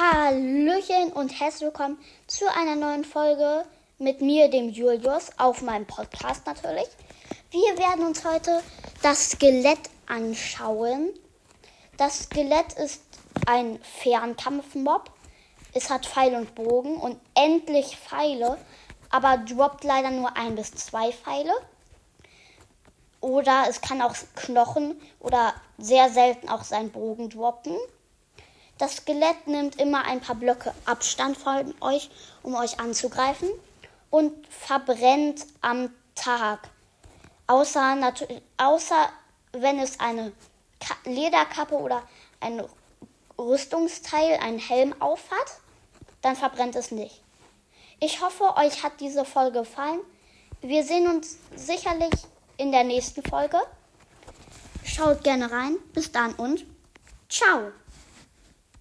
Hallöchen und herzlich willkommen zu einer neuen Folge mit mir, dem Julius, auf meinem Podcast natürlich. Wir werden uns heute das Skelett anschauen. Das Skelett ist ein Fernkampfmob. Es hat Pfeil und Bogen und endlich Pfeile, aber droppt leider nur ein bis zwei Pfeile. Oder es kann auch Knochen oder sehr selten auch seinen Bogen droppen. Das Skelett nimmt immer ein paar Blöcke Abstand von euch, um euch anzugreifen und verbrennt am Tag. Außer, außer wenn es eine Lederkappe oder ein Rüstungsteil, einen Helm aufhat, dann verbrennt es nicht. Ich hoffe, euch hat diese Folge gefallen. Wir sehen uns sicherlich in der nächsten Folge. Schaut gerne rein. Bis dann und ciao.